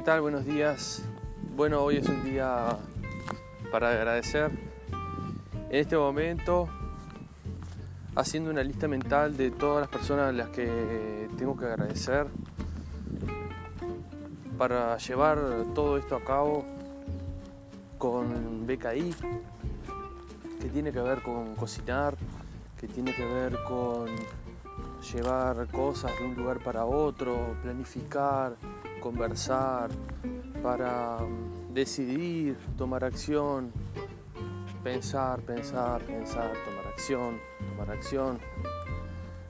¿Qué tal? Buenos días. Bueno, hoy es un día para agradecer. En este momento, haciendo una lista mental de todas las personas a las que tengo que agradecer para llevar todo esto a cabo con BKI, que tiene que ver con cocinar, que tiene que ver con llevar cosas de un lugar para otro, planificar, conversar, para mm, decidir, tomar acción, pensar, pensar, pensar, tomar acción, tomar acción,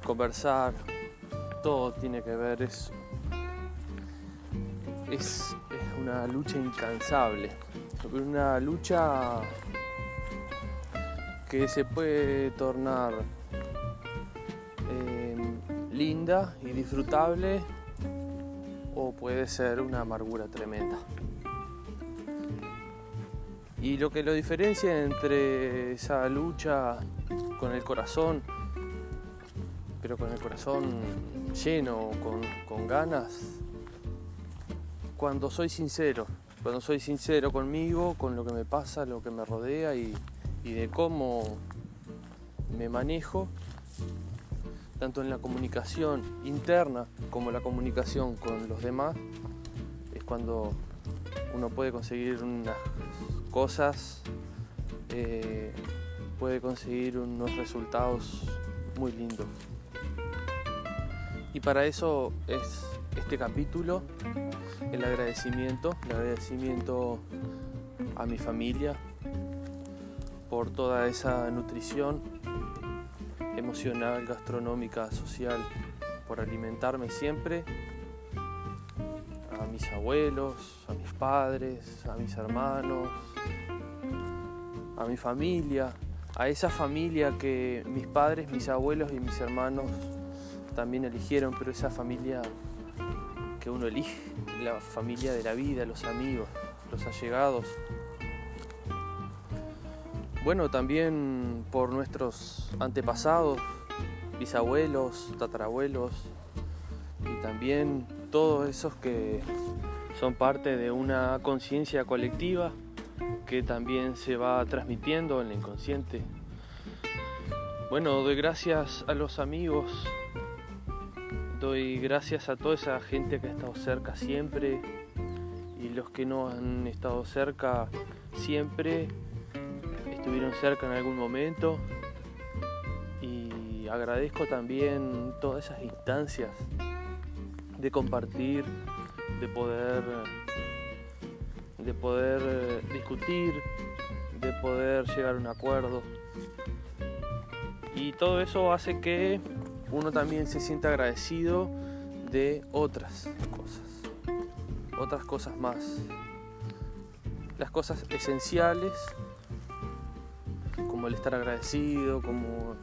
conversar, todo tiene que ver, es, es, una lucha incansable, una lucha que se puede tornar eh, linda y disfrutable o puede ser una amargura tremenda. Y lo que lo diferencia entre esa lucha con el corazón, pero con el corazón lleno, con, con ganas, cuando soy sincero, cuando soy sincero conmigo, con lo que me pasa, lo que me rodea y, y de cómo me manejo, tanto en la comunicación interna como la comunicación con los demás, es cuando uno puede conseguir unas cosas, eh, puede conseguir unos resultados muy lindos. Y para eso es este capítulo, el agradecimiento, el agradecimiento a mi familia por toda esa nutrición emocional, gastronómica, social, por alimentarme siempre, a mis abuelos, a mis padres, a mis hermanos, a mi familia, a esa familia que mis padres, mis abuelos y mis hermanos también eligieron, pero esa familia que uno elige, la familia de la vida, los amigos, los allegados, bueno, también por nuestros antepasados, bisabuelos, tatarabuelos y también todos esos que son parte de una conciencia colectiva que también se va transmitiendo en el inconsciente. Bueno, doy gracias a los amigos, doy gracias a toda esa gente que ha estado cerca siempre y los que no han estado cerca siempre estuvieron cerca en algún momento y agradezco también todas esas instancias de compartir, de poder de poder eh, discutir, de poder llegar a un acuerdo. Y todo eso hace que uno también se sienta agradecido de otras cosas, otras cosas más. Las cosas esenciales como el estar agradecido, como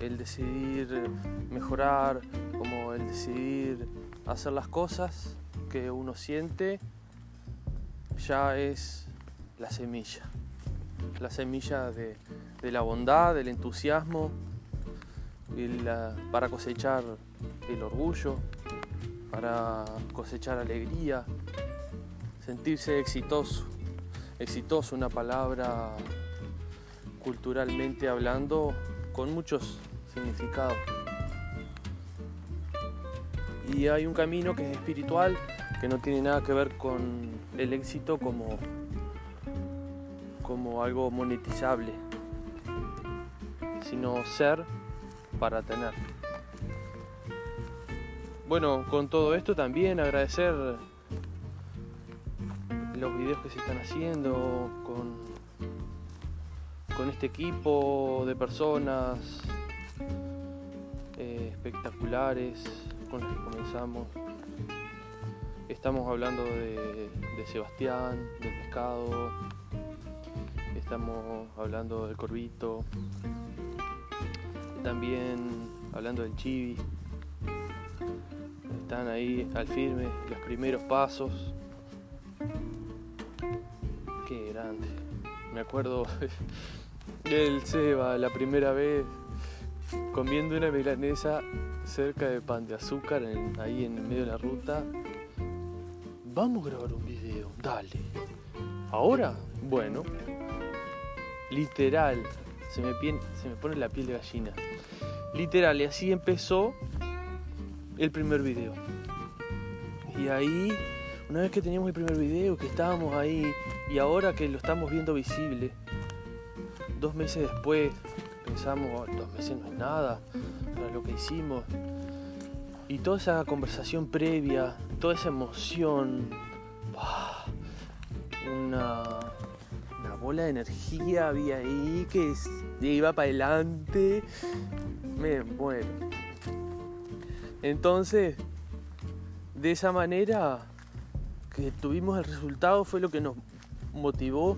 el decidir mejorar, como el decidir hacer las cosas que uno siente, ya es la semilla. La semilla de, la bondad, del entusiasmo, para cosechar el orgullo, para cosechar alegría, sentirse exitoso. Exitoso, una palabra culturalmente hablando con muchos significados. Y hay un camino que es espiritual, que no tiene nada que ver con el éxito como, como algo monetizable, sino ser para tener. Bueno, con todo esto también agradecer los videos que se están haciendo, con con este equipo de personas eh, espectaculares con los que comenzamos. Estamos hablando de, Sebastián, del pescado, estamos hablando del corvito, también hablando del chibi. Están ahí al firme los primeros pasos. Qué grande. Me acuerdo El Seba, la primera vez comiendo una milanesa cerca de pan de azúcar, ahí en medio de la ruta, vamos a grabar un video, dale. ¿Ahora? Bueno, literal, se me, se me pone la piel de gallina. Literal, y así empezó el primer video. Y ahí, una vez que teníamos el primer video, que estábamos ahí, y ahora que lo estamos viendo visible, dos meses después, pensamos, oh, dos meses no es nada para lo que hicimos. Y toda esa conversación previa, toda esa emoción, una, bola de energía había ahí que iba para adelante. Me. Entonces, de esa manera que tuvimos el resultado fue lo que nos motivó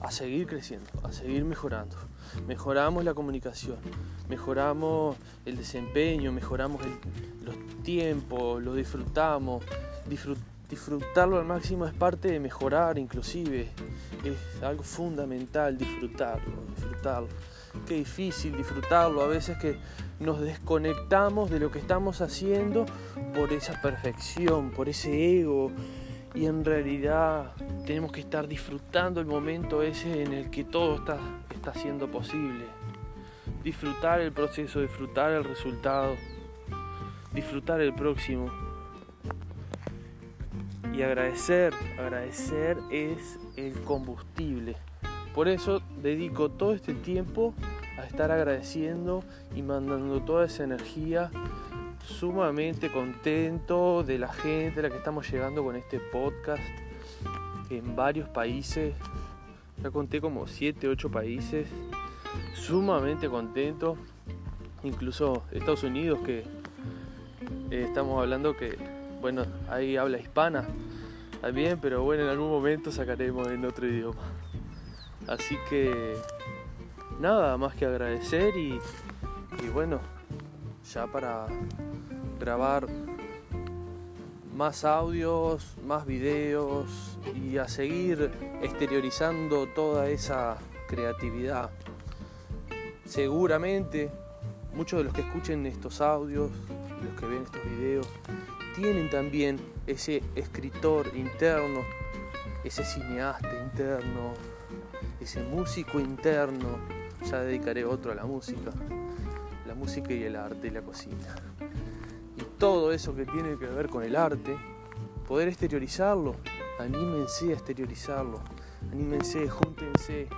a seguir creciendo, a seguir mejorando. Mejoramos la comunicación, mejoramos el desempeño, mejoramos los tiempos, lo disfrutamos. disfrutarlo al máximo es parte de mejorar inclusive. Es algo fundamental disfrutarlo, disfrutarlo. Qué difícil disfrutarlo. A veces que nos desconectamos de lo que estamos haciendo por esa perfección, por ese ego. Y en realidad tenemos que estar disfrutando el momento ese en el que todo está, está siendo posible. Disfrutar el proceso, disfrutar el resultado, disfrutar el próximo. Y agradecer, agradecer es el combustible. Por eso dedico todo este tiempo a estar agradeciendo y mandando toda esa energía sumamente contento de la gente a la que estamos llegando con este podcast en varios países. Ya conté como 7, 8 países. Sumamente contento. Incluso Estados Unidos que eh, estamos hablando que, bueno, ahí habla hispana también, pero bueno, en algún momento sacaremos en otro idioma. Así que nada más que agradecer y, y bueno, ya para grabar más audios, más videos y a seguir exteriorizando toda esa creatividad. Seguramente muchos de los que escuchen estos audios, los que ven estos videos, tienen también ese escritor interno, ese cineasta interno, ese músico interno, ya dedicaré otro a la música, la música y el arte y la cocina. Todo eso que tiene que ver con el arte, poder exteriorizarlo, anímense a exteriorizarlo, anímense, júntense,